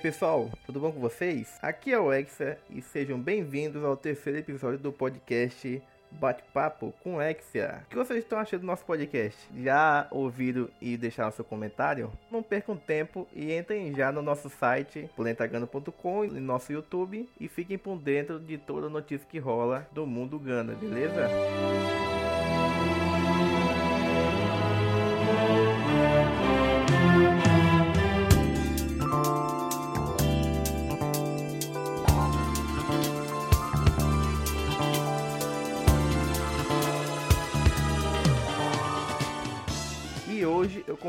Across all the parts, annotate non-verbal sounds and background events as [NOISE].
Aí pessoal, tudo bom com vocês? Aqui é o Exa e sejam bem-vindos ao terceiro episódio do podcast Bate-Papo com Exia. O que vocês estão achando do nosso podcast? Já ouviram e deixaram seu comentário? Não percam tempo e entrem já no nosso site planetagana.com e no nosso YouTube e fiquem por dentro de toda notícia que rola do mundo Gana, beleza? hoje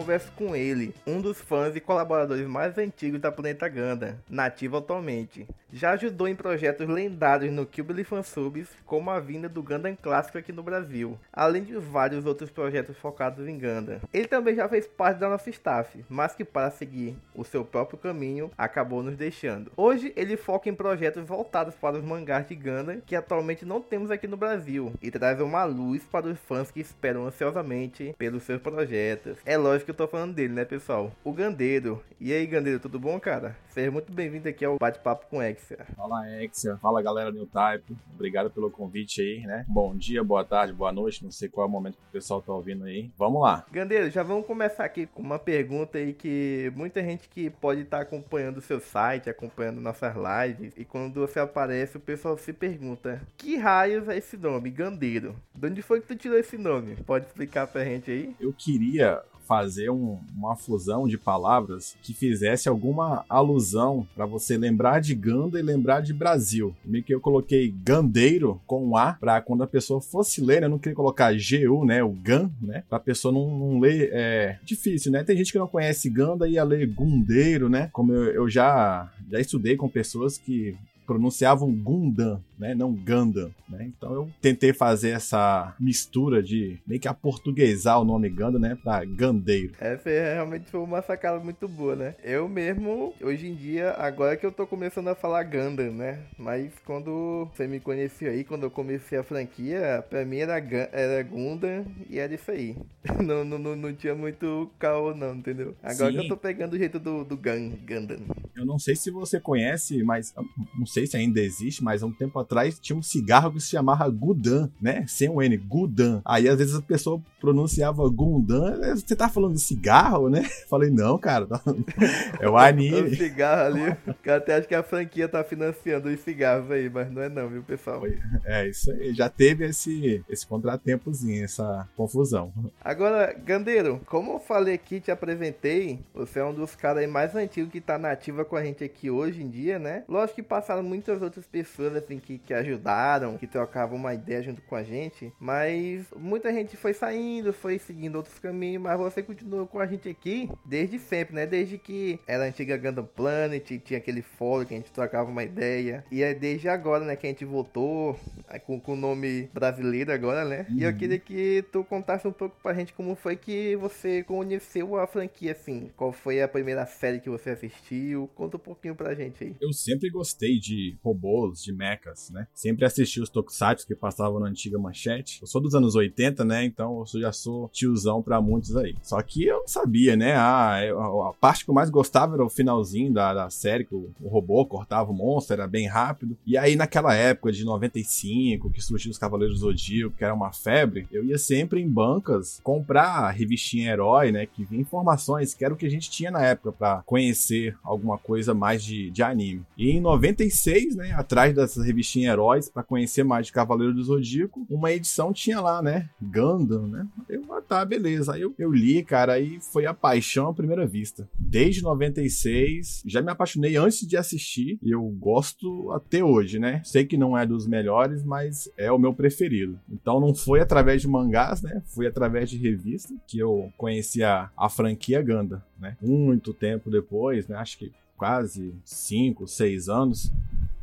converso com ele, um dos fãs e colaboradores mais antigos da Planeta Ganda, nativo atualmente. Já ajudou em projetos lendários no Cube Fansubs, como a vinda do Gundam clássico aqui no Brasil, além de vários outros projetos focados em Gundam. Ele também já fez parte da nossa staff, mas que para seguir o seu próprio caminho, acabou nos deixando. Hoje ele foca em projetos voltados para os mangás de Gundam, que atualmente não temos aqui no Brasil, e traz uma luz para os fãs que esperam ansiosamente pelos seus projetos. É lógico que eu tô falando dele, né, pessoal? O Gandeiro. E aí, Gandeiro, tudo bom, cara? Seja muito bem-vindo aqui ao Bate-Papo com Exia. Fala, Exia. Fala, galera do Type. Obrigado pelo convite aí, né? Bom dia, boa tarde, boa noite. Não sei qual é o momento que o pessoal tá ouvindo aí. Vamos lá. Gandeiro, já vamos começar aqui com uma pergunta aí que muita gente que pode estar tá acompanhando o seu site, acompanhando nossas lives, e quando você aparece, o pessoal se pergunta: que raios é esse nome, Gandeiro? De onde foi que tu tirou esse nome? Pode explicar pra gente aí? Eu queria fazer um, uma fusão de palavras que fizesse alguma alusão para você lembrar de Ganda e lembrar de Brasil. Meio que eu coloquei gandeiro com um A para quando a pessoa fosse ler, né? eu não queria colocar GU, né? O GAN, né? Pra pessoa não, não ler. É difícil, né? Tem gente que não conhece Ganda e ia ler gundeiro, né? Como eu, eu já, já estudei com pessoas que pronunciavam Gundam, né? Não Gundam, né? Então eu tentei fazer essa mistura de meio que aportuguesar o nome Gundam, né? Pra Gandeiro. Essa é, realmente foi uma sacada muito boa, né? Eu mesmo, hoje em dia, agora que eu tô começando a falar Gundam, né? Mas quando você me conheceu aí, quando eu comecei a franquia, pra mim era, era Gundam e era isso aí. [LAUGHS] não, não, não, não tinha muito caô não, entendeu? Agora Sim. que eu tô pegando o jeito do, do Gun, Gundam. Eu não sei se você conhece, mas não sei se ainda existe, mas há um tempo atrás tinha um cigarro que se chamava Gudan, né? Sem um N, Gudan. Aí às vezes a pessoa pronunciava Gundan, você tá falando de cigarro, né? [LAUGHS] Falei, não, cara, tá... [LAUGHS] é o anime. o cigarro ali, o cara até acha que a franquia tá financiando os cigarros aí, mas não é não, viu, pessoal? É, isso aí, já teve esse, esse contratempozinho, essa confusão. Agora, Gandeiro, como eu falei aqui, te apresentei, você é um dos caras mais antigos que tá nativa com a gente aqui hoje em dia, né? Lógico que passaram muitas outras pessoas, assim, que, que ajudaram, que trocavam uma ideia junto com a gente, mas muita gente foi saindo, foi seguindo outros caminhos, mas você continuou com a gente aqui desde sempre, né? Desde que era a antiga Gundam Planet, tinha aquele fórum que a gente trocava uma ideia, e é desde agora, né, que a gente voltou com o nome brasileiro agora, né? Uhum. E eu uhum. queria que tu contasse um pouco pra gente como foi que você conheceu a franquia, assim, qual foi a primeira série que você assistiu, conta um pouquinho pra gente aí. Eu sempre gostei de robôs, de mechas, né? Sempre assisti os tokusatsu que passavam na antiga manchete. Eu sou dos anos 80, né? Então eu já sou tiozão pra muitos aí. Só que eu não sabia, né? Ah, a parte que eu mais gostava era o finalzinho da, da série, que o, o robô cortava o monstro, era bem rápido. E aí naquela época de 95, que surgiu os Cavaleiros do Zodíaco, que era uma febre, eu ia sempre em bancas comprar a revistinha Herói, né? Que vinha informações, que era o que a gente tinha na época para conhecer alguma coisa mais de, de anime. E em 96 2006, né, atrás dessas revistinhas heróis, para conhecer mais de Cavaleiro do Zodíaco, uma edição tinha lá, né, Gundam, né? Eu, ah, tá, beleza. Aí eu, eu li, cara, aí foi a paixão à primeira vista. Desde 96, já me apaixonei antes de assistir, e eu gosto até hoje, né? Sei que não é dos melhores, mas é o meu preferido. Então não foi através de mangás, né? Foi através de revista que eu conheci a, a franquia Gundam, né? Muito tempo depois, né? Acho que quase 5, 6 anos,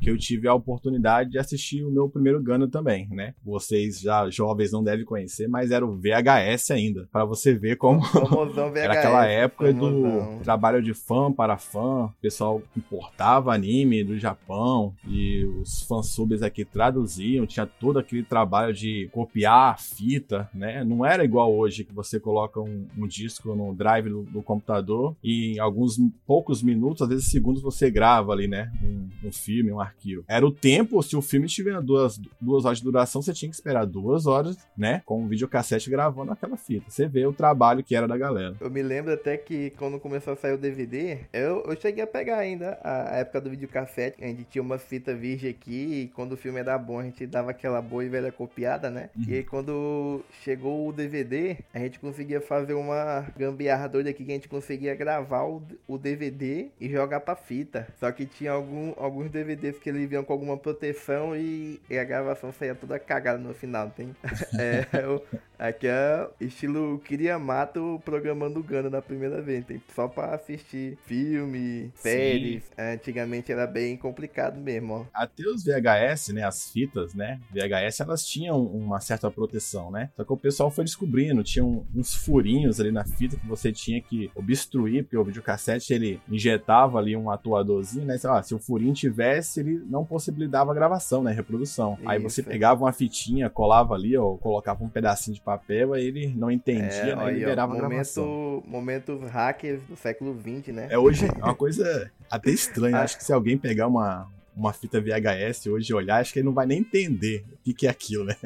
que eu tive a oportunidade de assistir o meu primeiro Gundam também, né? Vocês já jovens não devem conhecer, mas era o VHS ainda, para você ver como [LAUGHS] era aquela época do trabalho de fã para fã, o pessoal importava anime do Japão e os fansubs aqui traduziam, tinha todo aquele trabalho de copiar a fita, né? Não era igual hoje que você coloca um, um disco no drive do, do, computador e em alguns poucos minutos, às vezes segundos, você grava ali, né? Um, um filme, um arquivo. Era o tempo, se o filme tiver duas, duas horas de duração, você tinha que esperar duas horas, né? Com um videocassete gravando aquela fita. Você vê o trabalho que era da galera. Eu me lembro até que quando começou a sair o DVD, eu, eu cheguei a pegar ainda a época do videocassete. A gente tinha uma fita virgem aqui e quando o filme era bom, a gente dava aquela boa e velha copiada, né? Uhum. E aí quando chegou o DVD, a gente conseguia fazer uma gambiarra doida aqui que a gente conseguia gravar o, o DVD e jogar pra fita. Só que tinha algum, alguns DVDs que eles vinham com alguma proteção e, e a gravação saía toda cagada no final, tem? é, [LAUGHS] aqui é estilo Mato programando Gana na primeira vez, tem? Só pra assistir filme, séries. Antigamente era bem complicado mesmo, ó. Até os VHS, né, as fitas, né, VHS, elas tinham uma certa proteção, né? Só que o pessoal foi descobrindo, tinha uns furinhos ali na fita que você tinha que obstruir, porque o videocassete ele injetava ali um atuadorzinho, né? Ah, se o furinho tivesse, ele não possibilitava a gravação, né? Reprodução. Isso. Aí você pegava uma fitinha, colava ali, ou colocava um pedacinho de papel, aí ele não entendia, é, né? Ele liberava momento, a gravação. Momentos hackers do século XX, né? É hoje é uma coisa até estranha. Acho que se alguém pegar uma, uma fita VHS hoje e olhar, acho que ele não vai nem entender o que, que é aquilo, né?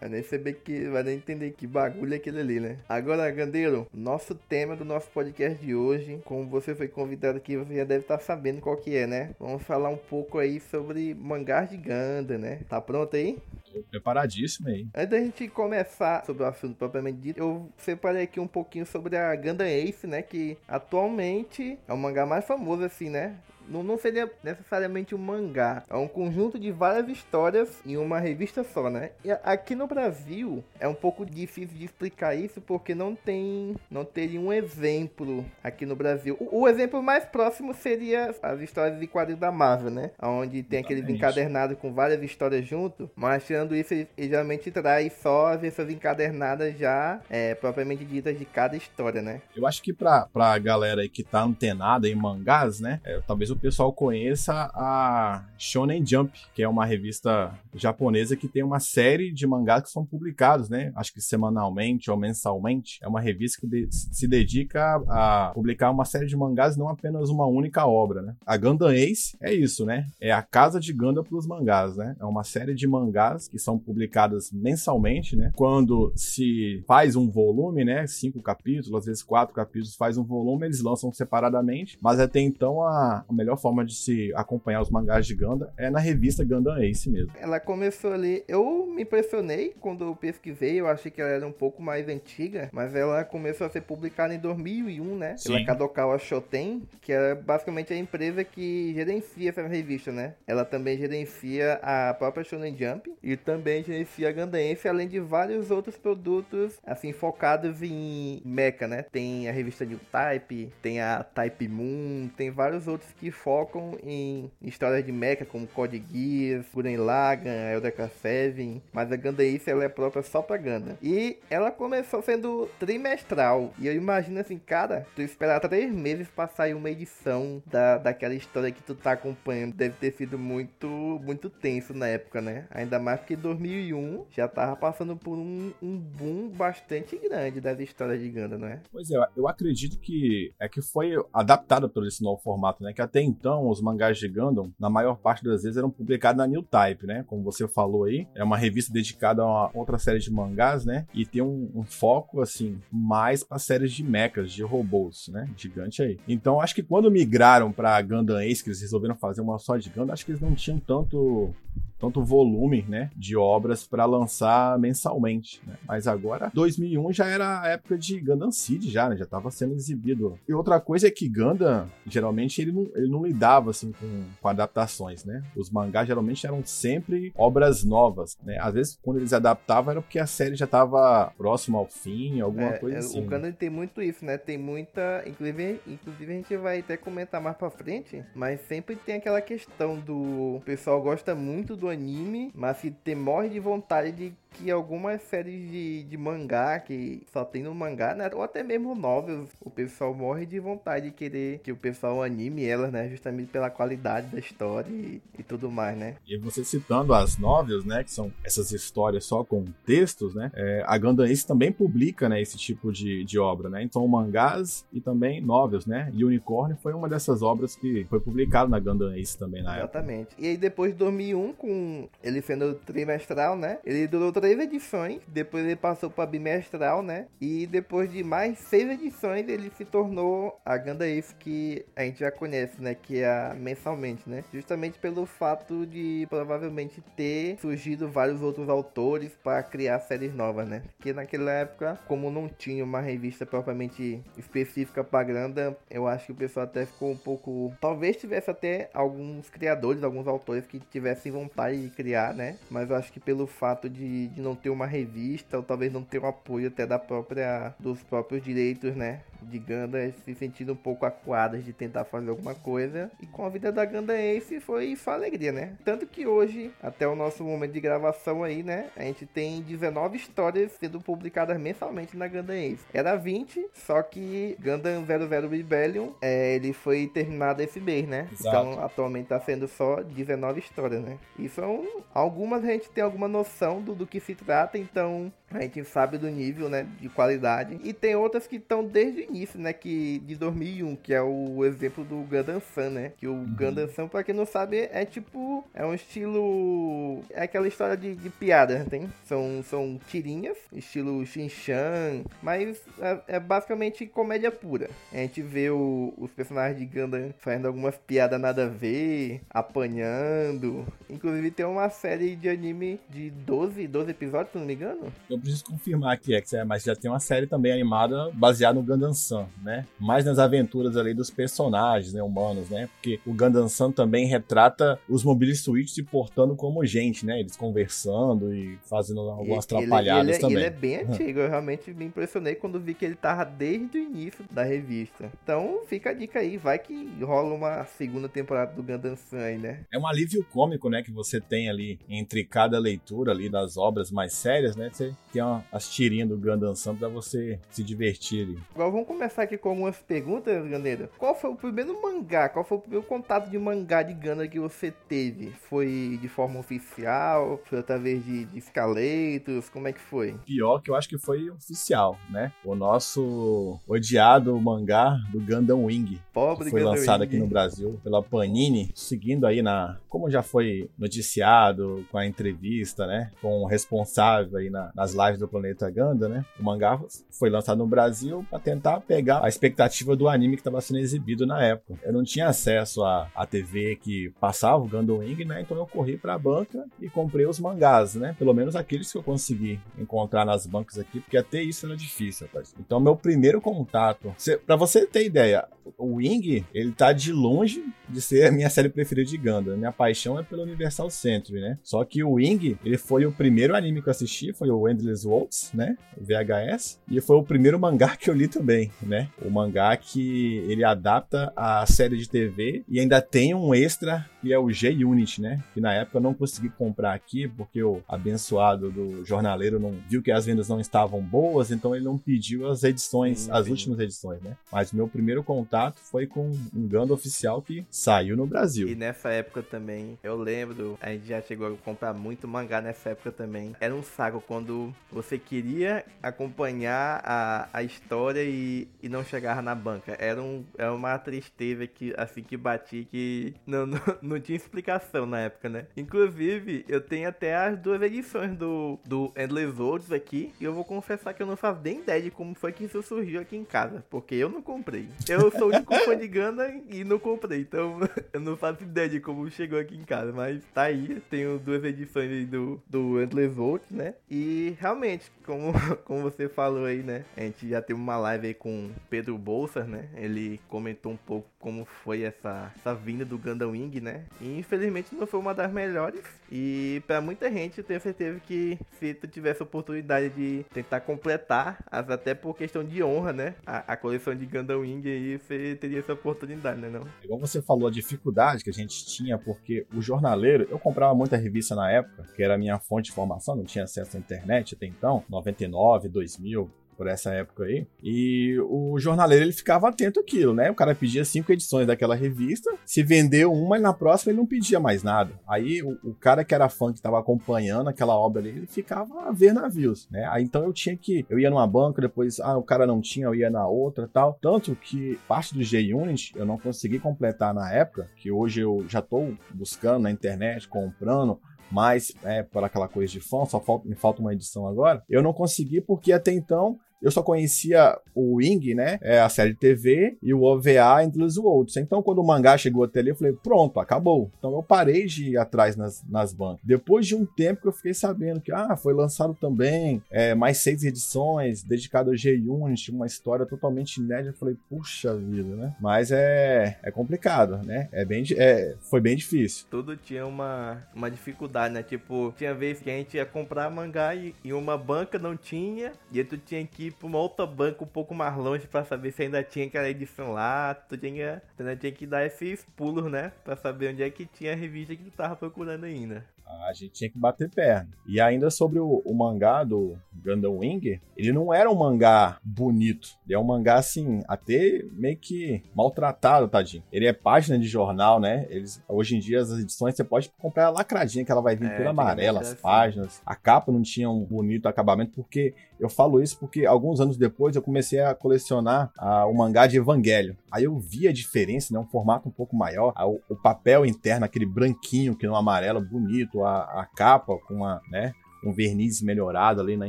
Vai nem saber que. Vai nem entender que bagulho é aquele ali, né? Agora, Gandeiro, nosso tema do nosso podcast de hoje, como você foi convidado aqui, você já deve estar tá sabendo qual que é, né? Vamos falar um pouco aí sobre mangás de Ganda, né? Tá pronto aí? Tô preparadíssimo aí. Antes da gente começar sobre o assunto propriamente dito, eu separei aqui um pouquinho sobre a Ganda Ace, né? Que atualmente é o mangá mais famoso, assim, né? Não, não seria necessariamente um mangá. É um conjunto de várias histórias em uma revista só, né? E aqui no Brasil é um pouco difícil de explicar isso porque não tem, não teria um exemplo aqui no Brasil. O, o exemplo mais próximo seria as histórias de quadrinhos da Marvel, né? Onde tem aqueles encadernados com várias histórias junto, mas tirando isso, ele, ele geralmente traz só essas encadernadas já é, propriamente ditas de cada história, né? Eu acho que pra, pra galera aí que tá antenada em mangás, né? É, talvez o pessoal conheça a Shonen Jump, que é uma revista japonesa que tem uma série de mangás que são publicados, né? Acho que semanalmente ou mensalmente. É uma revista que de se dedica a publicar uma série de mangás, não apenas uma única obra, né? A Gundam Ace é isso, né? É a casa de Gundam para os mangás, né? É uma série de mangás que são publicadas mensalmente, né? Quando se faz um volume, né? Cinco capítulos, às vezes quatro capítulos, faz um volume, eles lançam separadamente, mas até então a, a melhor melhor forma de se acompanhar os mangás de Gundam é na revista Gundam Ace mesmo. Ela começou ali, eu me impressionei quando eu pesquisei, eu achei que ela era um pouco mais antiga, mas ela começou a ser publicada em 2001, né? Sim. Pela Kadokawa Shoten, que é basicamente a empresa que gerencia essa revista, né? Ela também gerencia a própria Shonen Jump e também gerencia a Gundam Ace, além de vários outros produtos, assim, focados em mecha, né? Tem a revista New Type, tem a Type Moon, tem vários outros que focam em histórias de mecha como Code Geass, Gurren Lagann, Eldeka Seven, mas a Gundam Ace ela é própria só pra Gundam. E ela começou sendo trimestral, e eu imagino assim, cara, tu esperar três meses pra sair uma edição da, daquela história que tu tá acompanhando, deve ter sido muito, muito tenso na época, né? Ainda mais porque 2001 já tava passando por um, um boom bastante grande das histórias de Gundam, não é? Pois é, eu acredito que é que foi adaptado por esse novo formato, né? Que até então, os mangás de Gundam, na maior parte das vezes, eram publicados na New Type, né? Como você falou aí, é uma revista dedicada a outra série de mangás, né? E tem um, um foco, assim, mais para séries de mechas, de robôs, né? Gigante aí. Então, acho que quando migraram para Gundam Ace, que eles resolveram fazer uma só de Gundam, acho que eles não tinham tanto tanto volume, né, de obras para lançar mensalmente, né? Mas agora 2001 já era a época de Gundam Seed já, né? Já estava sendo exibido. E outra coisa é que Gundam, geralmente ele não, ele não lidava assim com, com adaptações, né? Os mangás geralmente eram sempre obras novas, né? Às vezes quando eles adaptavam era porque a série já estava próxima ao fim, alguma É, coisa é, assim. O Gundam tem muito isso, né? Tem muita. Inclusive, inclusive a gente vai até comentar mais pra frente, mas sempre tem aquela questão do. O pessoal gosta muito do anime, mas se tem, morre de vontade de que algumas séries de, de mangá, que só tem no mangá, né? Ou até mesmo novels, o pessoal morre de vontade de querer que o pessoal anime elas, né? Justamente pela qualidade da história e, e tudo mais, né? E você citando as novels, né, que são essas histórias só com textos, né, é, a Gundam Ace também publica, né, esse tipo de, de obra, né, então mangás e também novels, né, e Unicorn foi uma dessas obras que foi publicado na Gundam Ace também na época. Exatamente. E aí depois de 2001, com ele sendo trimestral, né? Ele durou três edições, depois ele passou para bimestral, né? E depois de mais seis edições, ele se tornou a Ganda Ace que a gente já conhece, né? Que é mensalmente, né? Justamente pelo fato de provavelmente ter surgido vários outros autores para criar séries novas, né? Porque naquela época, como não tinha uma revista propriamente específica para Ganda, eu acho que o pessoal até ficou um pouco. Talvez tivesse até alguns criadores, alguns autores que tivessem vontade de criar, né? Mas eu acho que pelo fato de, de não ter uma revista, ou talvez não ter um apoio até da própria. dos próprios direitos, né? De Ganda se sentindo um pouco acuadas de tentar fazer alguma coisa. E com a vida da Ganda Ace foi só alegria, né? Tanto que hoje, até o nosso momento de gravação aí, né? A gente tem 19 histórias sendo publicadas mensalmente na Gundam Ace. Era 20, só que Gundam 00 Rebellion, é, ele foi terminado esse mês, né? Exato. Então, atualmente tá sendo só 19 histórias, né? E são algumas a gente tem alguma noção do, do que se trata, então a gente sabe do nível, né, de qualidade. E tem outras que estão desde o início, né, que de 2001, que é o exemplo do Gundam Sun, né? Que o Gundam Sun, pra quem não sabe, é tipo, é um estilo, é aquela história de, de piada, tem? São, são tirinhas, estilo Shin-Chan, mas é, é basicamente comédia pura. A gente vê o- os personagens de Gundam fazendo algumas piadas nada a ver, apanhando. Inclusive tem uma série de anime de 12, 12 episódios, se não me engano. Eu preciso confirmar aqui, é, mas já tem uma série também animada baseada no Gundam Sun, né? Mais nas aventuras ali dos personagens, né, humanos, né? Porque o Gundam Sun também retrata os Mobile Suits se portando como gente, né? Eles conversando e fazendo algumas Ele- atrapalhadas ele, é- também. Ele é bem antigo, eu realmente me impressionei quando vi que ele tava desde o início da revista. Então fica a dica aí, vai que rola uma segunda temporada do Gundam Sun aí, né? É um alívio cômico, né, que você tem ali entre cada leitura ali das obras mais sérias, né? Você tem uma, as tirinhas do Gundam Sun pra você se divertir ali. Agora vamos começar aqui com algumas perguntas, Gandeiro. Qual foi o primeiro mangá? Qual foi o primeiro contato de mangá de Gundam que você teve? Foi de forma oficial? Foi através de, de escaletos? Como é que foi? Pior que eu acho que foi oficial, né? O nosso odiado mangá do Gundam Wing, Pobre que foi Gundam lançado Wing. aqui no Brasil pela Panini, seguindo aí na, como já foi noticiado com a entrevista, né, com o responsável aí na- nas lives do Planeta Gundam, né? O mangá foi lançado no Brasil para tentar pegar a expectativa do anime que estava sendo exibido na época. Eu não tinha acesso à, à TV que passava o Gundam Wing, né? Então eu corri para a banca e comprei os mangás, né? Pelo menos aqueles que eu consegui encontrar nas bancas aqui, porque até isso era difícil, rapaz. Então meu primeiro contato, para você ter ideia, o Wing, ele tá de longe de ser a minha série preferida de Gundam. Minha paixão é pelo Universal Century, né? Só que o Wing, ele foi o primeiro anime que eu assisti, foi o Endless Waltz, né? O VHS. E foi o primeiro mangá que eu li também, né? O mangá que ele adapta a série de TV e ainda tem um extra que é o G-Unit, né? Que na época eu não consegui comprar aqui porque o abençoado do jornaleiro não viu que as vendas não estavam boas, então ele não pediu as edições, Hum, as últimas edições, né? Mas meu primeiro contato foi com um Gundam oficial que saiu no Brasil. E nessa época também, eu lembro, a gente já chegou a comprar muito mangá nessa época também. Era um saco quando você queria acompanhar a, a história e, e não chegava na banca. Era, um, era uma tristeza que, assim que bati que não, não, [LAUGHS] não tinha explicação na época, né? Inclusive, eu tenho até as duas edições do, do Endless Worlds aqui e eu vou confessar que eu não faço nem ideia de como foi que isso surgiu aqui em casa, porque eu não comprei. Eu sou o único fã de Ganda e não comprei. Então [LAUGHS] eu não faço ideia de como chegou aqui em casa. Mas tá aí. Tenho duas edições do, do Endless Volt, né? E realmente, como, [LAUGHS] como você falou aí, né? A gente já teve uma live aí com Pedro Bolsas, né? Ele comentou um pouco como foi essa, essa vinda do Gundam Wing, né? E infelizmente não foi uma das melhores. E para muita gente eu tenho certeza que se tu tivesse a oportunidade de tentar completar, até por questão de honra, né? A, a coleção de Gundam Wing aí, você teria essa oportunidade, né? Não? Igual você falou, a dificuldade que a gente tinha, porque o jornaleiro, eu comprava muita revista na época, que era a minha fonte de formação, não tinha acesso à internet até então, 99, 2000, por essa época aí. E o jornaleiro ele ficava atento àquilo, né? O cara pedia cinco edições daquela revista, se vendeu uma e na próxima ele não pedia mais nada. Aí o, o cara que era fã que estava acompanhando aquela obra ali, ele ficava a ver navios, né? Aí então eu tinha que eu ia numa banca, depois ah, o cara não tinha, eu ia na outra, tal. Tanto que parte do G-Unit eu não consegui completar na época, que hoje eu já estou buscando na internet, comprando mas é, por aquela coisa de fã, só falta, me falta uma edição agora. Eu não consegui porque até então eu só conhecia o Wing, né? É a série de TV e o OVA Endless Worlds. Então, quando o mangá chegou até ali, eu falei, pronto, acabou. Então, eu parei de ir atrás nas, nas bancas. Depois de um tempo que eu fiquei sabendo que, ah, foi lançado também é, mais seis edições dedicado ao G-Unit, uma história totalmente inédita. Eu falei, puxa vida, né? Mas é, é complicado, né? É bem, é, foi bem difícil. Tudo tinha uma, uma dificuldade, né? Tipo, tinha vezes que a gente ia comprar mangá e, e uma banca não tinha, e aí tu tinha que ir pra uma outra banca um pouco mais longe pra saber se ainda tinha aquela edição lá. Tu tinha, tu ainda tinha que dar esses pulos, né? Pra saber onde é que tinha a revista que tu tava procurando ainda. A gente tinha que bater perna. E ainda sobre o, o, mangá do Gundam Wing, ele não era um mangá bonito. Ele é um mangá, assim, até meio que maltratado, tadinho. Ele é página de jornal, né? Eles, hoje em dia, as edições você pode comprar a lacradinha, que ela vai vir é, toda amarela, as assim. páginas. A capa não tinha um bonito acabamento, porque eu falo isso porque alguns anos depois eu comecei a colecionar uh, o mangá de Evangelho. Aí eu vi a diferença, né? Um formato um pouco maior. Uh, o, o papel interno, aquele branquinho que no amarelo, bonito a, a capa com a, né, um verniz melhorado ali na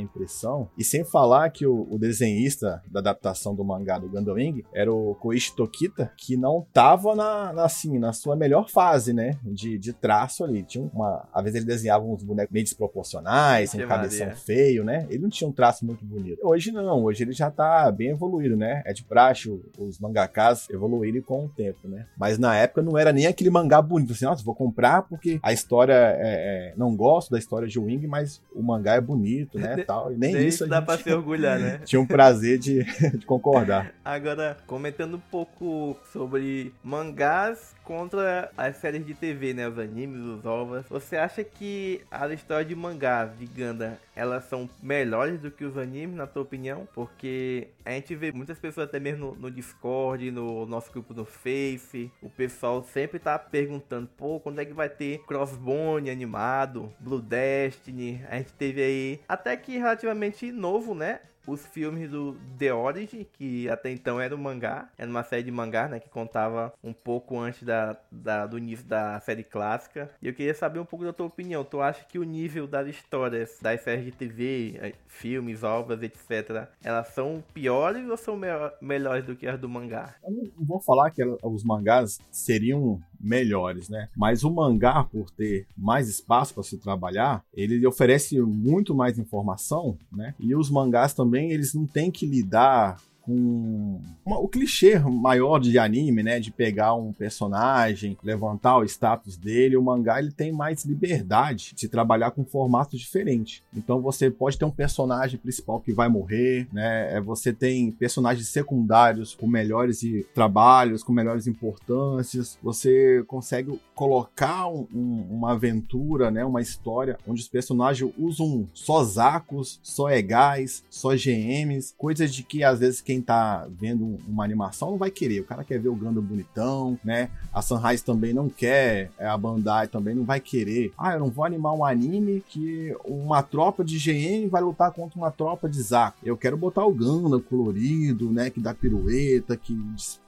impressão. E sem falar que o, o desenhista da adaptação do mangá do Gundam Wing era o Koichi Tokita, que não tava na, na, assim, na sua melhor fase, né? De, de traço ali. Tinha uma. Às vezes ele desenhava uns bonecos meio desproporcionais, um cabeção feio, né? Ele não tinha um traço muito bonito. Hoje não, hoje ele já tá bem evoluído, né? É de praxe os mangakas evoluírem com o tempo, né? Mas na época não era nem aquele mangá bonito, assim, nossa, vou comprar porque a história é, é, não gosto da história de Wing, mas o mangá é bonito, né, [LAUGHS] de, tal. E nem isso dá pra se orgulhar, né? [LAUGHS] Tinha um prazer de, [LAUGHS] de concordar. Agora, comentando um pouco sobre mangás contra as séries de TV, né, os animes, os ovas. Você acha que as histórias de mangás de Ganda, elas são melhores do que os animes, na tua opinião? Porque a gente vê muitas pessoas até mesmo no, no Discord, no nosso grupo no Face, o pessoal sempre tá perguntando, pô, quando é que vai ter Crossbone animado, Blue Destiny? A gente teve aí até que relativamente novo, né? Os filmes do The Origin, que até então era um mangá, era uma série de mangá, né, que contava um pouco antes da, da, do início da série clássica. E eu queria saber um pouco da tua opinião. Tu acha que o nível das histórias das séries de TV, eh, filmes, obras, etc., elas são piores ou são me melhores do que as do mangá? Eu não vou falar que os mangás seriam melhores, né? Mas o mangá, por ter mais espaço para se trabalhar, ele oferece muito mais informação, né? E os mangás também, eles não têm que lidar com uma, o clichê maior de anime, né, de pegar um personagem, levantar o status dele, o mangá ele tem mais liberdade de trabalhar com formatos diferentes. Então você pode ter um personagem principal que vai morrer, né, é, você tem personagens secundários com melhores trabalhos, com melhores importâncias, você consegue colocar um, um, uma aventura, né, uma história onde os personagens usam só Zacos, só Egais, só GMs, coisas de que às vezes quem tá vendo uma animação não vai querer. O cara quer ver o Gundam bonitão, né? A Sunrise também não quer, é, a Bandai também não vai querer. Ah, eu não vou animar um anime que uma tropa de GM vai lutar contra uma tropa de Zaku. Eu quero botar o Gundam colorido, né? Que dá pirueta, que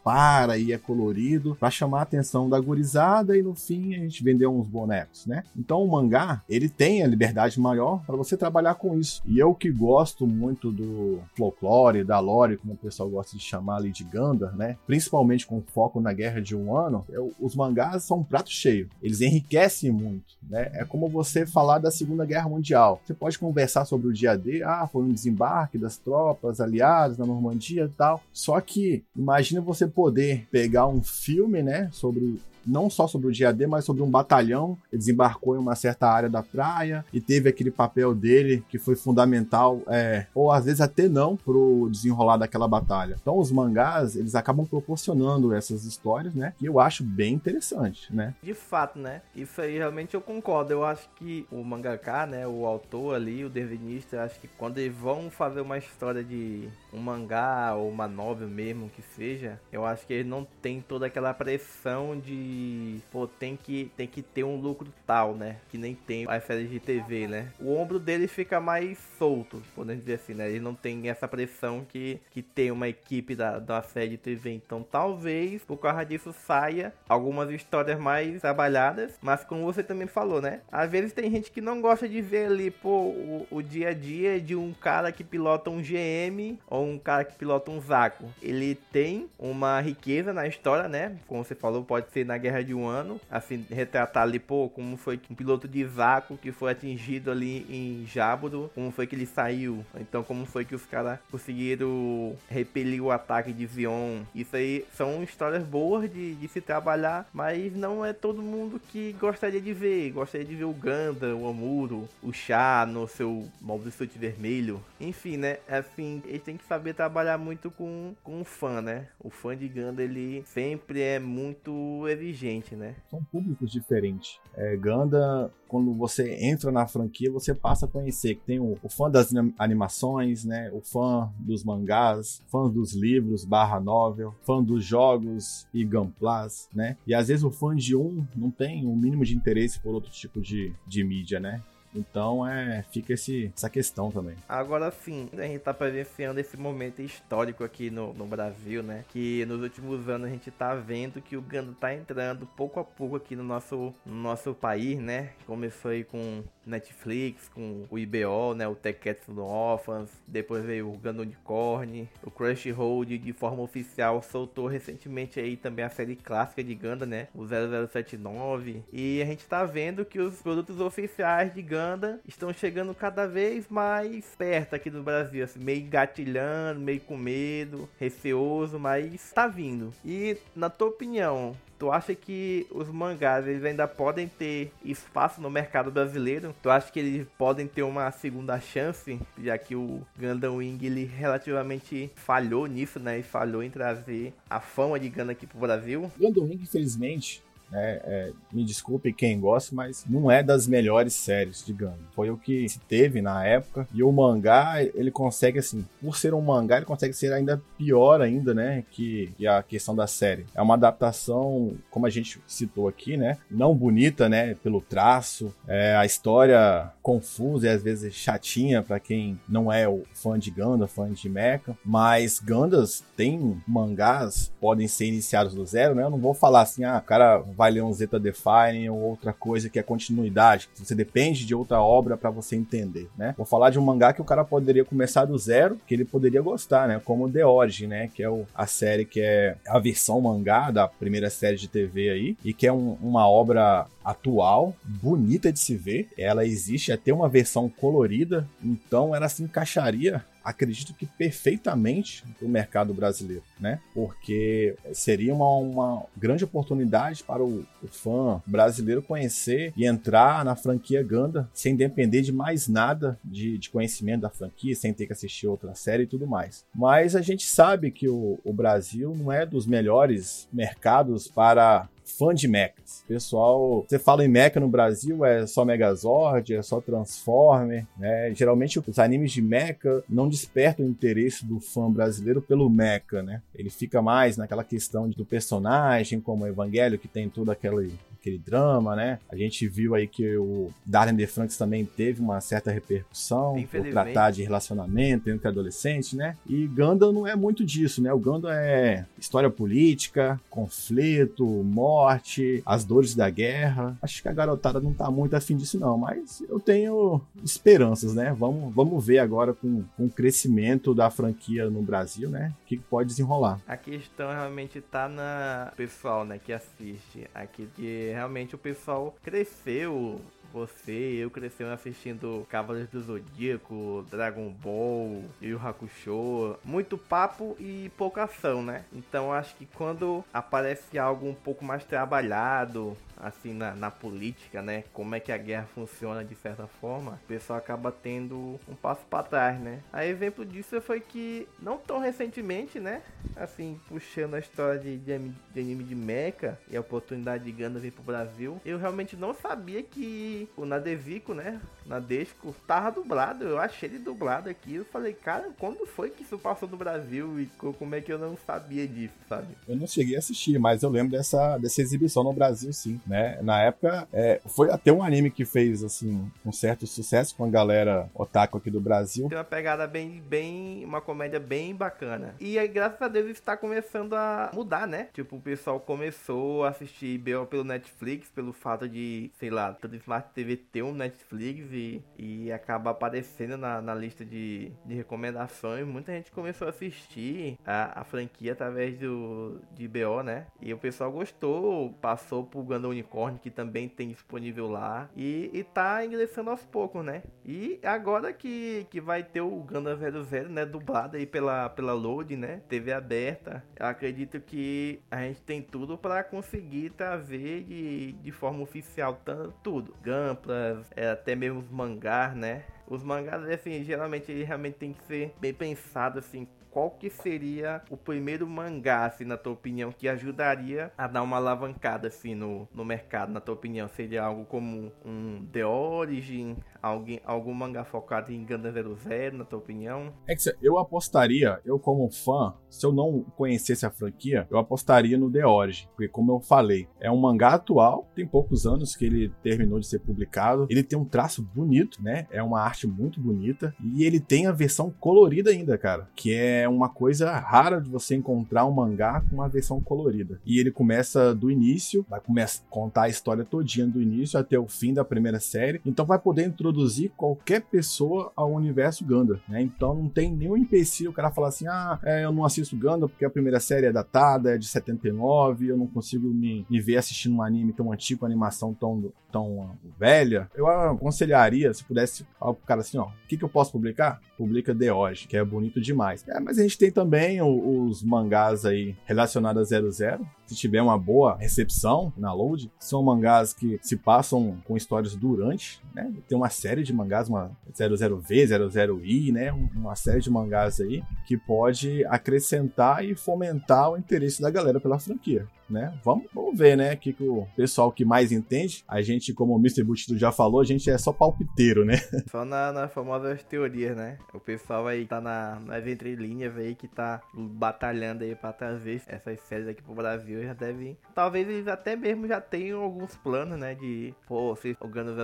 dispara e é colorido para chamar a atenção da gurizada e no fim a gente vendeu uns bonecos, né? Então o mangá, ele tem a liberdade maior para você trabalhar com isso. E eu que gosto muito do folclore, da lore, como o pessoal gosta de chamar ali de Gundam, né? Principalmente com foco na Guerra de um Ano, eu, os mangás são um prato cheio. Eles enriquecem muito, né? É como você falar da Segunda Guerra Mundial. Você pode conversar sobre o dia D, ah, foi um desembarque das tropas aliadas na Normandia e tal. Só que imagina você poder pegar um filme, né, sobre não só sobre o dia D, mas sobre um batalhão. Ele desembarcou em uma certa área da praia e teve aquele papel dele que foi fundamental, é, ou às vezes até não, pro desenrolar daquela batalha. Então os mangás, eles acabam proporcionando essas histórias, né? Que eu acho bem interessante, né? De fato, né? Isso aí realmente eu concordo. Eu acho que o mangaka, né, o autor ali, o desenhista, acho que quando eles vão fazer uma história de um mangá ou uma novel mesmo que seja, eu acho que eles não tem toda aquela pressão de pô, tem que, tem que ter um lucro tal, né? Que nem tem as séries de TV, né? O ombro dele fica mais solto, podemos dizer assim, né? Ele não tem essa pressão que, que tem uma equipe da, da série de TV. Então, talvez por causa disso saia algumas histórias mais trabalhadas, mas como você também falou, né? Às vezes tem gente que não gosta de ver ali, pô, o, o dia a dia de um cara que pilota um GM ou um cara que pilota um Zaco. Ele tem uma riqueza na história, né? Como você falou, pode ser na Guerra de um Ano, assim, retratar ali, pô, como foi um piloto de vácuo que foi atingido ali em Jáboro, como foi que ele saiu, então como foi que os caras conseguiram repelir o ataque de Zion. Isso aí são histórias boas de, de se trabalhar, mas não é todo mundo que gostaria de ver. Gostaria de ver o Ganda, o Amuro, o Chá no seu modo de vermelho. Enfim, né? Assim, ele tem que saber trabalhar muito com, com o fã, né? O fã de Ganda, ele sempre é muito exigente gente, né? São públicos diferentes. É, Ganda, quando você entra na franquia, você passa a conhecer que tem o, o fã das animações, né? O fã dos mangás, fã dos livros barra novel, fã dos jogos e gamplas, né? E às vezes o fã de um não tem o um mínimo de interesse por outro tipo de, de mídia, né? Então é, fica esse, essa questão também. Agora sim, a gente tá presenciando esse momento histórico aqui no, no Brasil, né? Que nos últimos anos a gente tá vendo que o Gando tá entrando pouco a pouco aqui no nosso, no nosso país, né? Começou aí com Netflix, com o IBO, né? O Tekkets no Orphans, depois veio o Gundam Unicorn, o Crunchyroll de forma oficial soltou recentemente aí também a série clássica de Gundam, né? O 0079 e a gente tá vendo que os produtos oficiais de Gundam estão chegando cada vez mais perto aqui do Brasil, assim, meio gatilhando, meio com medo, receoso, mas tá vindo. E na tua opinião, Tu acha que os mangás eles ainda podem ter espaço no mercado brasileiro? Tu acha que eles podem ter uma segunda chance, já que o Gundam Wing ele relativamente falhou nisso, né? E falhou em trazer a fama de Gundam aqui pro Brasil? Gundam Wing, infelizmente, é, é, me desculpe quem gosta, mas não é das melhores séries de Gundam. Foi o que se teve na época. E o mangá, ele consegue, assim, por ser um mangá, ele consegue ser ainda pior ainda, né? Que, que a questão da série. É uma adaptação, como a gente citou aqui, né? Não bonita, né? Pelo traço. É, a história confusa e às vezes chatinha para quem não é o fã de Gundam, fã de Mecha. Mas Gundams tem mangás, podem ser iniciados do zero, né? Eu não vou falar assim, ah, o cara vai Zeta Define ou outra coisa que é continuidade. Você depende de outra obra para você entender, né? Vou falar de um mangá que o cara poderia começar do zero, que ele poderia gostar, né? Como The Origin, né? Que é o, a série que é a versão mangá da primeira série de TV aí e que é um, uma obra atual, bonita de se ver. Ela existe até uma versão colorida, então ela se encaixaria acredito que perfeitamente no mercado brasileiro, né? Porque seria uma, uma grande oportunidade para o, o, fã brasileiro conhecer e entrar na franquia Ganda sem depender de mais nada de, de, conhecimento da franquia, sem ter que assistir outra série e tudo mais. Mas a gente sabe que o, o Brasil não é dos melhores mercados para fã de mechas. Pessoal, você fala em mecha no Brasil, é só Megazord, é só Transformer, né? Geralmente os animes de mecha não despertam o interesse do fã brasileiro pelo mecha, né? Ele fica mais naquela questão do personagem, como o Evangelho, que tem todo aquele aquele drama, né? A gente viu aí que o Darren DeFranks também teve uma certa repercussão por tratar de relacionamento entre adolescentes, né? E Gundam não é muito disso, né? O Gundam é história política, conflito, morte, as dores da guerra. Acho que a garotada não tá muito afim disso não, mas eu tenho esperanças, né? Vamos, vamos ver agora com, com o crescimento da franquia no Brasil, né? O que pode desenrolar. A questão realmente tá na pessoal, né, que assiste. Aqui que realmente o pessoal cresceu você, eu crescemos assistindo Cavaleiros do Zodíaco, Dragon Ball, Yu Hakusho, muito papo e pouca ação, né? Então acho que quando aparece algo um pouco mais trabalhado, assim na, na, política, né? Como é que a guerra funciona de certa forma, o pessoal acaba tendo um passo para trás, né? A exemplo disso foi que não tão recentemente, né? Assim, puxando a história de, de, anime de Mecha e a oportunidade de Ganda vir pro Brasil, eu realmente não sabia que o Nadevico, né? Nadesco, tava dublado. Eu achei ele dublado aqui. Eu falei, cara, quando foi que isso passou no Brasil e como é que eu não sabia disso, sabe? Eu não cheguei a assistir, mas eu lembro dessa, dessa exibição no Brasil, sim né? Na época, é, foi até um anime que fez, assim, um certo sucesso com a galera otaku aqui do Brasil. Tem uma pegada bem, bem, uma comédia bem bacana. E aí, graças a Deus, está começando a mudar, né? Tipo, o pessoal começou a assistir BO pelo Netflix, pelo fato de, sei lá, todo Smart TV ter um Netflix e, e acaba aparecendo na, na lista de, de recomendações. Muita gente começou a assistir a, a franquia através do, de BO, né? E o pessoal gostou, passou pro Gundam Unicorn, que também tem disponível lá. E, e tá ingressando aos poucos, né? E agora que, que vai ter o Gundam 00, né? Dublado aí pela, pela Load, né? TV aberta. Eu acredito que a gente tem tudo para conseguir trazer de, de forma oficial tudo. Gamplas, é, até mesmo os mangás, né? Os mangás, assim, geralmente ele realmente tem que ser bem pensado, assim, qual que seria o primeiro mangá, assim, na tua opinião, que ajudaria a dar uma alavancada, assim, no, no mercado, na tua opinião? Seria algo como um The Origin, alguém, algum mangá focado em Gundam 00, na tua opinião? É que eu apostaria, eu como fã, se eu não conhecesse a franquia, eu apostaria no The Origin, porque como eu falei, é um mangá atual, tem poucos anos que ele terminou de ser publicado, ele tem um traço bonito, né? É uma arte muito bonita, e ele tem a versão colorida ainda, cara, que é uma coisa rara de você encontrar um mangá com uma versão colorida. E ele começa do início, vai começar contar a história todinha do início até o fim da primeira série. Então vai poder introduzir qualquer pessoa ao universo Ganda, né? Então não tem nenhum empecilho o cara falar assim: "Ah, é, eu não assisto Ganda porque a primeira série é datada, é de 79, eu não consigo me, me ver assistindo um anime tão antigo, uma animação tão tão velha". Eu aconselharia se pudesse pro cara assim, ó, o que que eu posso publicar? Publica The Oge, que é bonito demais. É, mas a gente tem também os mangás aí relacionados a 00. Se tiver uma boa recepção na load, são mangás que se passam com histórias durante, né? Tem uma série de mangás, uma 00V, 00I, né? Uma série de mangás aí que pode acrescentar e fomentar o interesse da galera pela franquia né? Vamos, vamos ver, né? O que, que o pessoal que mais entende, a gente, como o Mr. Butido já falou, a gente é só palpiteiro, né? [LAUGHS] Só na, nas famosas teorias, né? O pessoal aí tá na, nas entrelinhas aí que tá batalhando aí pra trazer essas séries aqui pro Brasil já deve. Talvez eles até mesmo já tenham alguns planos, né? De, pô, se o Gundam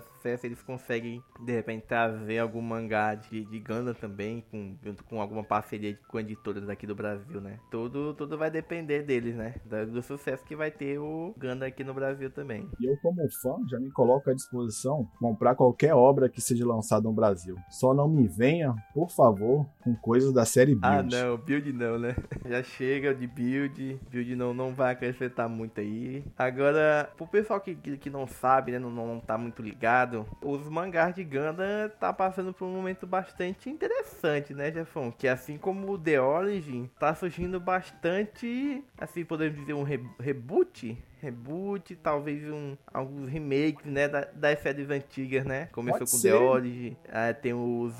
sucesso, eles conseguem de repente trazer algum mangá de, de Gundam também, com, junto com alguma parceria com editoras aqui do Brasil, né? Tudo, tudo vai depender deles, né? Da, do sucesso que vai ter o Ganda aqui no Brasil também. E eu, como fã, já me coloco à disposição comprar qualquer obra que seja lançada no Brasil. Só não me venha, por favor, com coisas da série Build. Ah, não, Build não, né? [LAUGHS] Já chega de Build. Build não, não vai acrescentar muito aí. Agora, pro pessoal que, que, que não sabe, né, não, não tá muito ligado, os mangás de Ganda tá passando por um momento bastante interessante, né, Jefão? Que assim como o The Origin, tá surgindo bastante, assim, podemos dizer, um re reboot reboot, talvez um, alguns remakes, né, da, das séries antigas, né? Começou Pode com ser. The Odyssey, é, tem o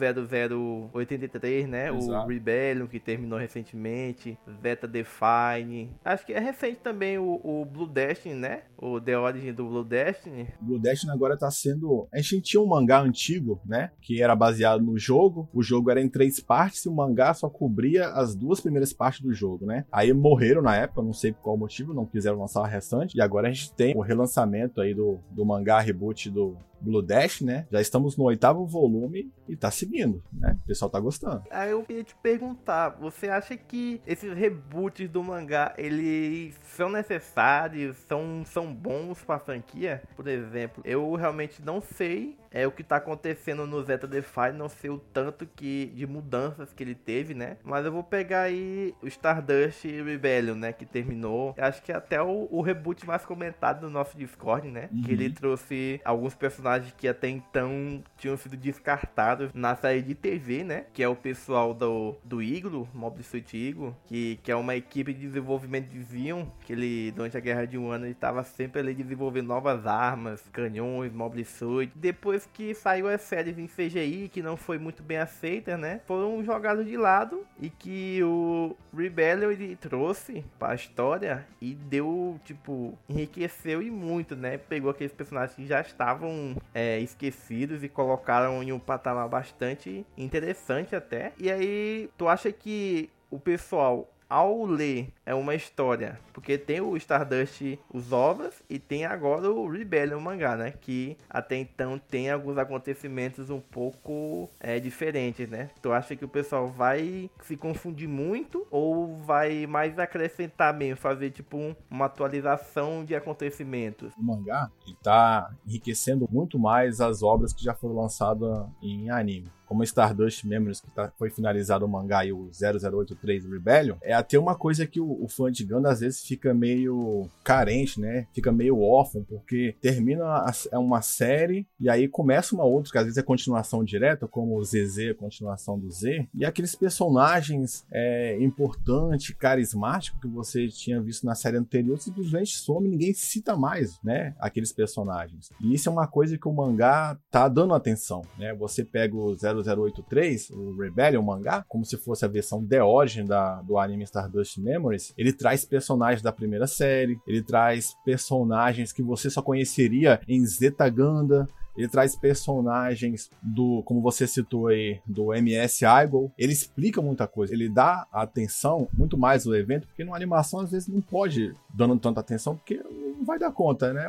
0083, né? Exato. O Rebellion, que terminou recentemente, Zeta Define. Acho que é recente também o, o Blue Destiny, né? O The Origin do Blue Destiny. Blue Destiny agora tá sendo... A gente tinha um mangá antigo, né? Que era baseado no jogo. O jogo era em três partes e o mangá só cobria as duas primeiras partes do jogo, né? Aí morreram na época, não sei por qual motivo, não quiseram lançar o restante E agora a gente tem o relançamento aí do, do mangá reboot do Blue Dash, né? Já estamos no oitavo volume e tá seguindo, né? O pessoal tá gostando. Aí eu queria te perguntar, você acha que esses reboots do mangá, eles são necessários, são, são bons pra franquia? Por exemplo, eu realmente não sei é o que tá acontecendo no Zeta Defy, não sei o tanto que de mudanças que ele teve, né? Mas eu vou pegar aí o Stardust Rebellion, né? Que terminou. Acho que até o, o, reboot mais comentado no nosso Discord, né? Uhum. Que ele trouxe alguns personagens que até então tinham sido descartados na série de TV, né? Que é o pessoal do, do Iglo, Mob Suit Iglo, que, que é uma equipe de desenvolvimento de Zion, que ele, durante a Guerra de um Ano, ele tava sempre ali desenvolvendo novas armas, canhões, Mob Suit. Depois que saiu as séries em CGI, que não foi muito bem aceita, né? Foram jogados de lado e que o Rebellion ele trouxe para a história e deu, tipo, enriqueceu e muito, né? Pegou aqueles personagens que já estavam é, esquecidos e colocaram em um patamar bastante interessante até. E aí, tu acha que o pessoal ao ler é uma história, porque tem o Stardust, os ovos, e tem agora o Rebellion mangá, né? Que até então tem alguns acontecimentos um pouco é, diferentes, né? Tu acha que o pessoal vai se confundir muito ou vai mais acrescentar mesmo, fazer tipo um, uma atualização de acontecimentos? O mangá está enriquecendo muito mais as obras que já foram lançadas em anime como Stardust Memories, que tá, foi finalizado o mangá e o 0083 Rebellion, é até uma coisa que o, o fã de Gundam às vezes fica meio carente, né? Fica meio órfão, porque termina a, é uma série e aí começa uma outra, que às vezes é continuação direta, como o ZZ, a continuação do Z, e aqueles personagens é, importantes, carismáticos que você tinha visto na série anterior simplesmente some, ninguém cita mais, né? Aqueles personagens. E isso é uma coisa que o mangá tá dando atenção, né? Você pega o 00 0083, o Rebellion mangá, como se fosse a versão de origem da, do anime Stardust Memories, ele traz personagens da primeira série, ele traz personagens que você só conheceria em Zeta Ganda, ele traz personagens do, como você citou aí, do MS Idol. Ele explica muita coisa. Ele dá atenção muito mais ao evento, porque numa animação às vezes não pode dando tanta atenção, porque não vai dar conta, né?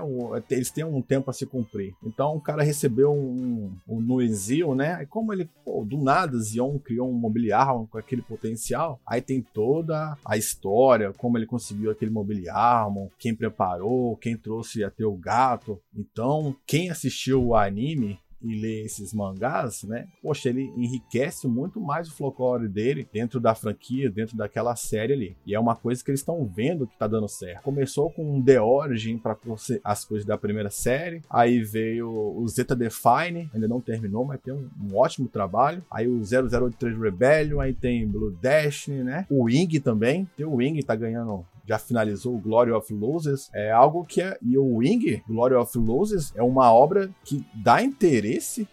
Eles têm um tempo a se cumprir. Então o cara recebeu um, um Nuenzil, né? E como ele, pô, do nada, Zion criou um mobiliário com aquele potencial, aí tem toda a história, como ele conseguiu aquele mobiliário, quem preparou, quem trouxe até o gato. Então, quem assistiu o anime e ler esses mangás, né? Poxa, ele enriquece muito mais o folclore dele dentro da franquia, dentro daquela série ali. E é uma coisa que eles estão vendo que tá dando certo. Começou com um The Origin para as coisas da primeira série, aí veio o Zeta Define, ainda não terminou, mas tem um, um ótimo trabalho. Aí o 0083 Rebellion, aí tem Blue Destiny, né? O Wing também, tem o Wing tá ganhando já finalizou o Glory of Losers, é algo que é. E o Wing, Glory of Losers, é uma obra que dá interesse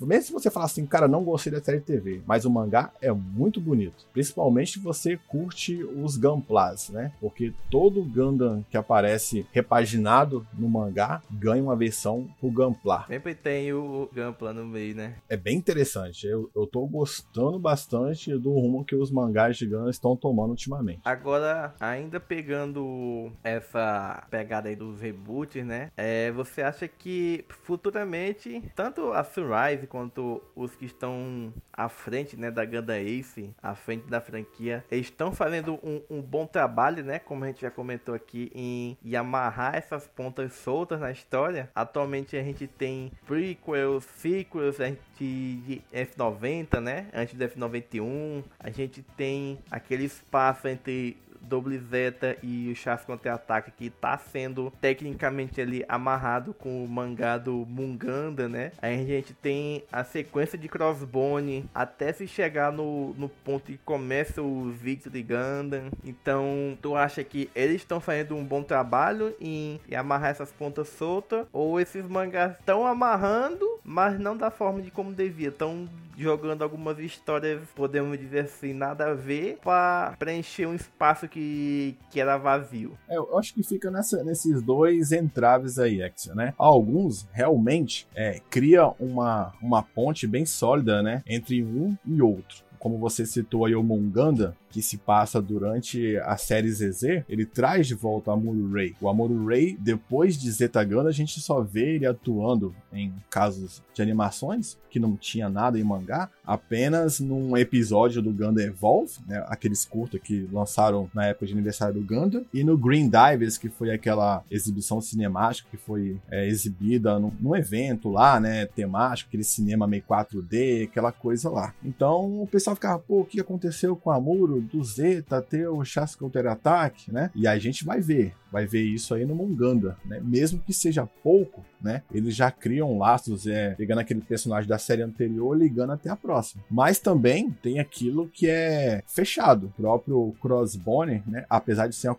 mesmo se você falar assim, cara, não gostei da série de TV, mas o mangá é muito bonito. Principalmente se você curte os Gunplas, né? Porque todo Gundam que aparece repaginado no mangá ganha uma versão pro Gunpla. Sempre tem o Gunpla no meio, né? É bem interessante. Eu, eu tô gostando bastante do rumo que os mangás de Gundam estão tomando ultimamente. Agora, ainda pegando essa pegada aí dos reboots, né? É, você acha que futuramente, tanto a Rise quanto os que estão à frente, né, da Ganda Ace, à frente da franquia, estão fazendo um, um, bom trabalho, né, como a gente já comentou aqui, em, em amarrar essas pontas soltas na história. Atualmente a gente tem prequels, sequels, a gente de F90, né, antes do F91, a gente tem aquele espaço entre Double Zeta e o Chas Contra-Ataque, que tá sendo tecnicamente ali amarrado com o mangá do Munganda, né? Aí a gente tem a sequência de Crossbone até se chegar no, no ponto que começa o Victory Gundam. Então, tu acha que eles estão fazendo um bom trabalho em, em amarrar essas pontas soltas? Ou esses mangás estão amarrando, mas não da forma de como devia? Estão jogando algumas histórias, podemos dizer assim, nada a ver, para preencher um espaço que, que era vazio. É, eu acho que fica nessa, nesses dois entraves aí, Exia, né? Alguns realmente é, cria uma, uma ponte bem sólida, né? Entre um e outro como você citou aí o Munganda, que se passa durante a série ZZ, ele traz de volta o Amuro Ray. O Amuro Ray, depois de Zeta Ganda, a gente só vê ele atuando em casos de animações, que não tinha nada em mangá, apenas num episódio do Gundam Evolve, né, aqueles curtos que lançaram na época de aniversário do Gundam, e no Green Divers, que foi aquela exibição cinemática que foi é, exibida num, num, evento lá, né, temático, aquele cinema meio 4D, aquela coisa lá. Então o pessoal ficava, pô, o que aconteceu com o Amuro, do Zeta, ter o Chassi Counter Attack, né? E a gente vai ver vai ver isso aí no Munganda, né? Mesmo que seja pouco, né? Eles já criam laços, é, pegando aquele personagem da série anterior, ligando até a próxima. Mas também tem aquilo que é fechado. O próprio Crossbone, né? Apesar de ser uma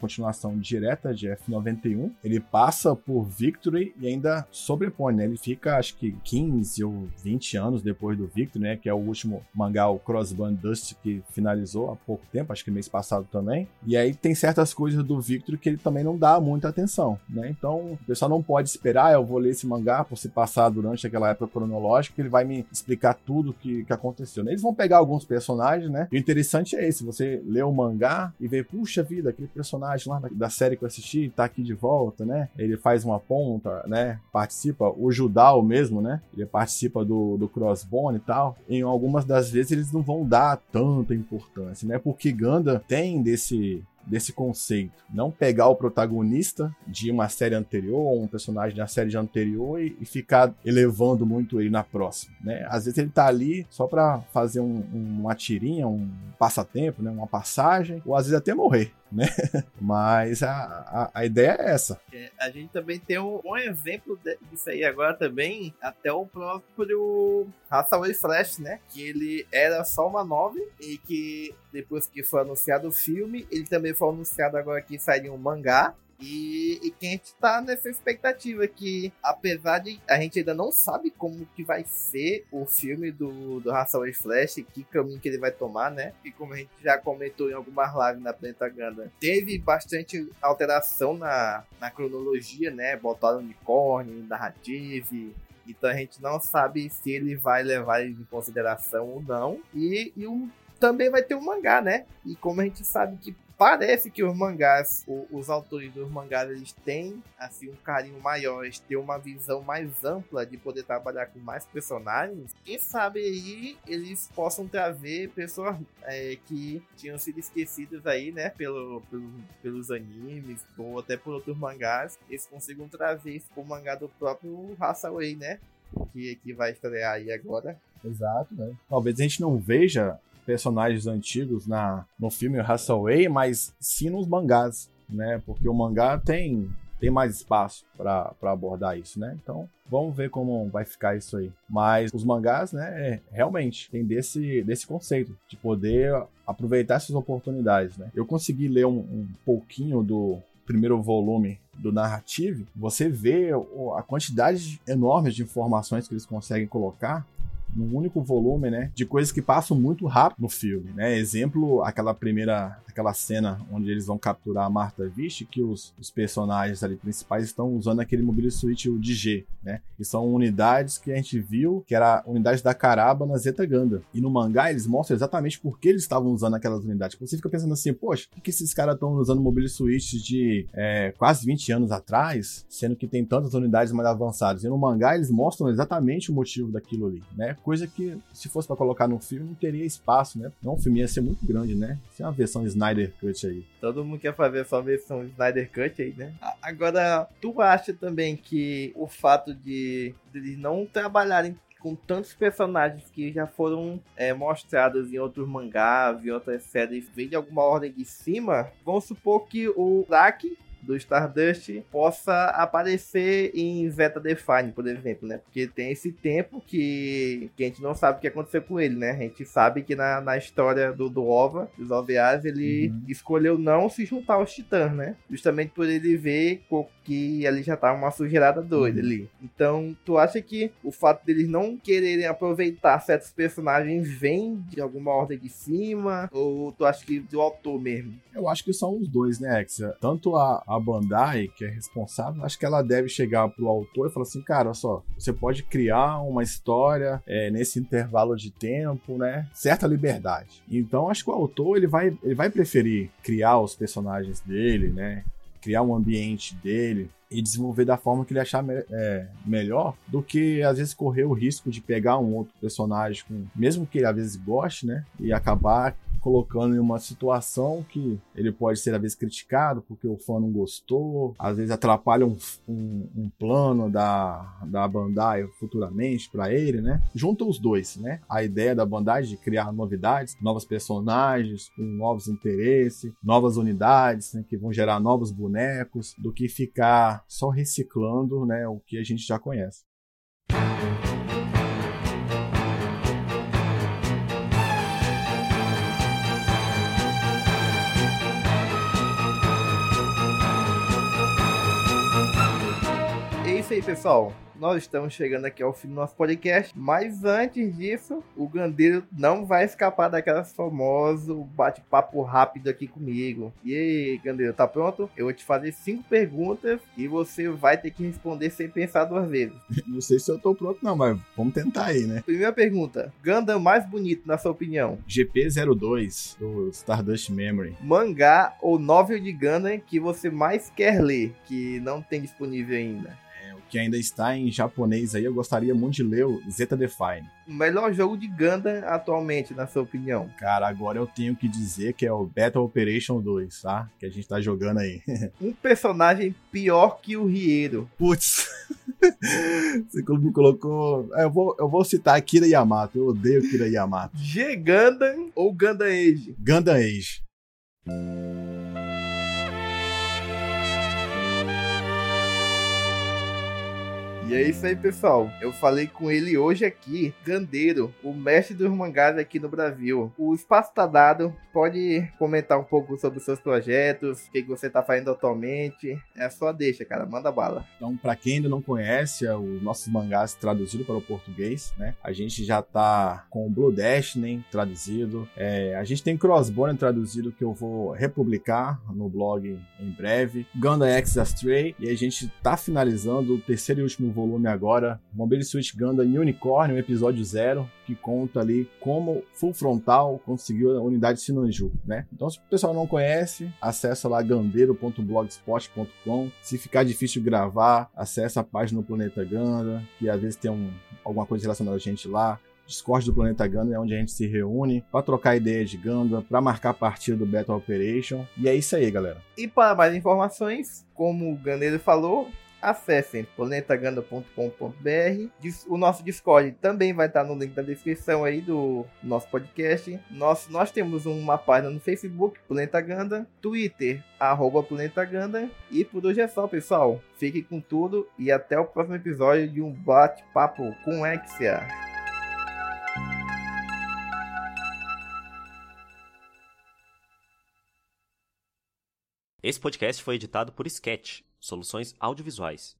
continuação direta de F91, ele passa por Victory e ainda sobrepõe, né? Ele fica, acho que 15 ou 20 anos depois do Victory, né? Que é o último mangá, o Crossbone Dust, que finalizou há pouco tempo, acho que mês passado também. E aí tem certas coisas do Victory que ele também não dá muita atenção, né? Então, o pessoal não pode esperar, eu vou ler esse mangá por se passar durante aquela época cronológica, ele vai me explicar tudo que, que aconteceu. Né? Eles vão pegar alguns personagens, né? O interessante é esse, você lê o mangá e vê, puxa vida, aquele personagem lá da, da série que eu assisti tá aqui de volta, né? Ele faz uma ponta, né? Participa, o Judal mesmo, né? Ele participa do, do Crossbone e tal. Em algumas das vezes eles não vão dar tanta importância, né? Porque Ganda tem desse desse conceito. Não pegar o protagonista de uma série anterior, ou um personagem da série anterior, e, e, ficar elevando muito ele na próxima. Né? Às vezes ele tá ali só para fazer um, um, uma tirinha, um passatempo, né? uma passagem, ou às vezes até morrer né? [LAUGHS] Mas a, a, a, ideia é essa. É, a gente também tem um bom exemplo disso aí agora também, até o próprio Hathaway Flash, né? Que ele era só uma nove e que depois que foi anunciado o filme, ele também foi anunciado agora que sairia um mangá e, e que a gente tá nessa expectativa que, apesar de a gente ainda não sabe como que vai ser o filme do, do Hathaway Flash, que caminho que ele vai tomar, né? E como a gente já comentou em algumas lives na Planeta teve bastante alteração na, na cronologia, né? Botaram unicórnio, narrative, então a gente não sabe se ele vai levar em consideração ou não. E, e um, também vai ter um mangá, né? E como a gente sabe que parece que os mangás, os autores dos mangás, eles têm assim um carinho maior, eles têm uma visão mais ampla de poder trabalhar com mais personagens. Quem sabe aí eles possam trazer pessoas é, que tinham sido esquecidas aí, né, pelo, pelo, pelos animes ou até por outros mangás, eles consigam trazer isso pro mangá do próprio Hathaway, né? Que, que vai estrear aí agora. Exato, né? Talvez a gente não veja personagens antigos na, no filme Hathaway, mas sim nos mangás, né? Porque o mangá tem, tem mais espaço para abordar isso, né? Então, vamos ver como vai ficar isso aí. Mas os mangás, né, é, realmente tem desse, desse conceito de poder aproveitar essas oportunidades, né? Eu consegui ler um, um pouquinho do primeiro volume do narrativo, você vê a quantidade enorme de informações que eles conseguem colocar num único volume, né? De coisas que passam muito rápido no filme, né? Exemplo, aquela primeira, aquela cena onde eles vão capturar a Martha Vish, que os, os personagens ali principais estão usando aquele mobile suite o DG, né? E são unidades que a gente viu que era unidades da Caraba na Zeta Ganda. E no mangá eles mostram exatamente por que eles estavam usando aquelas unidades. Você fica pensando assim, poxa, por que esses caras estão usando mobile suite de é, quase 20 anos atrás, sendo que tem tantas unidades mais avançadas? E no mangá eles mostram exatamente o motivo daquilo ali, né? Coisa que, se fosse para colocar no filme, não teria espaço, né? Não, o filme ia ser muito grande, né? Isso é uma versão Snyder Cut aí. Todo mundo quer fazer essa versão Snyder Cut aí, né? Agora, tu acha também que o fato de, eles não trabalharem com tantos personagens que já foram é, mostrados em outros mangás, em outras séries, vem de alguma ordem de cima, vamos supor que o Zack do Stardust possa aparecer em Zeta Define, por exemplo, né? Porque tem esse tempo que, que a gente não sabe o que aconteceu com ele, né? A gente sabe que na, na história do, do OVA, dos OVAs, ele uhum. escolheu não se juntar aos Titãs, né? Justamente por ele ver que ali já tá uma sujeirada doida uhum. ali. Então, tu acha que o fato deles não quererem aproveitar certos personagens vem de alguma ordem de cima? Ou tu acha que do autor mesmo? Eu acho que são os dois, né, Exa? Tanto a, a Bandai, que é responsável, acho que ela deve chegar pro autor e falar assim, cara, olha só, você pode criar uma história é, nesse intervalo de tempo, né? Certa liberdade. Então acho que o autor ele vai, ele vai preferir criar os personagens dele, né? Criar um ambiente dele, e desenvolver da forma que ele achar me é, melhor do que às vezes correr o risco de pegar um outro personagem, com, mesmo que ele às vezes goste, né? E acabar colocando em uma situação que ele pode ser às vezes criticado porque o fã não gostou, às vezes atrapalha um, um, um plano da, da Bandai futuramente para ele, né? Junta os dois, né? A ideia da Bandai de criar novidades, novos personagens com novos interesses, novas unidades né? que vão gerar novos bonecos, do que ficar só reciclando, né? O que a gente já conhece. Aí, pessoal. Nós estamos chegando aqui ao fim do nosso podcast, mas antes disso, o Gandeiro não vai escapar daquela famoso bate-papo rápido aqui comigo. E aí, Gandeiro, tá pronto? Eu vou te fazer cinco perguntas e você vai ter que responder sem pensar duas vezes. Não sei se eu tô pronto não, mas vamos tentar aí, né? Primeira pergunta, Gundam mais bonito na sua opinião? GP02 do Stardust Memory. Mangá ou novel de Gundam que você mais quer ler, que não tem disponível ainda? Que ainda está em japonês aí, eu gostaria muito de ler o Zeta Define. O melhor jogo de Gundam atualmente, na sua opinião? Cara, agora eu tenho que dizer que é o Battle Operation 2, tá? Que a gente tá jogando aí. [LAUGHS] um personagem pior que o Riero. Putz. [LAUGHS] Você me colocou. Eu vou, eu vou citar Kira Yamato. Eu odeio Kira Yamato. G Gundam ou Gundam Age? Gundam Age. E é isso aí, pessoal. Eu falei com ele hoje aqui, Gandeiro, o mestre dos mangás aqui no Brasil. O espaço tá dado. Pode comentar um pouco sobre os seus projetos, o que você tá fazendo atualmente. É só deixa, cara. Manda bala. Então, para quem ainda não conhece, é os nossos mangás traduzidos para o português, né? A gente já tá com o Blue Destiny traduzido. É, a gente tem Crossbone traduzido que eu vou republicar no blog em breve. Gundam X Astray. E a gente tá finalizando o terceiro e último volume agora, Mobile Suit Gundam Unicorn, episódio zero, que conta ali como Full Frontal conseguiu a unidade Sinanju, né? Então, se o pessoal não conhece, acessa lá gandeiro.blogspot.com. Se ficar difícil gravar, acessa a página do Planeta Gundam, que às vezes tem um, alguma coisa relacionada a gente lá. Discord do Planeta Gundam é onde a gente se reúne para trocar ideias de Gundam, para marcar a partida do Battle Operation. E é isso aí, galera. E para mais informações, como o Ganeiro falou, acessem planetaganda.com.br. O nosso Discord também vai estar no link da descrição aí do nosso podcast. Nós, nós temos uma página no Facebook, Planeta Ganda, Twitter, arroba Planeta Ganda. E por hoje é só, pessoal. Fique com tudo e até o próximo episódio de um bate-papo com Exia. Esse podcast foi editado por Sketch Soluções audiovisuais.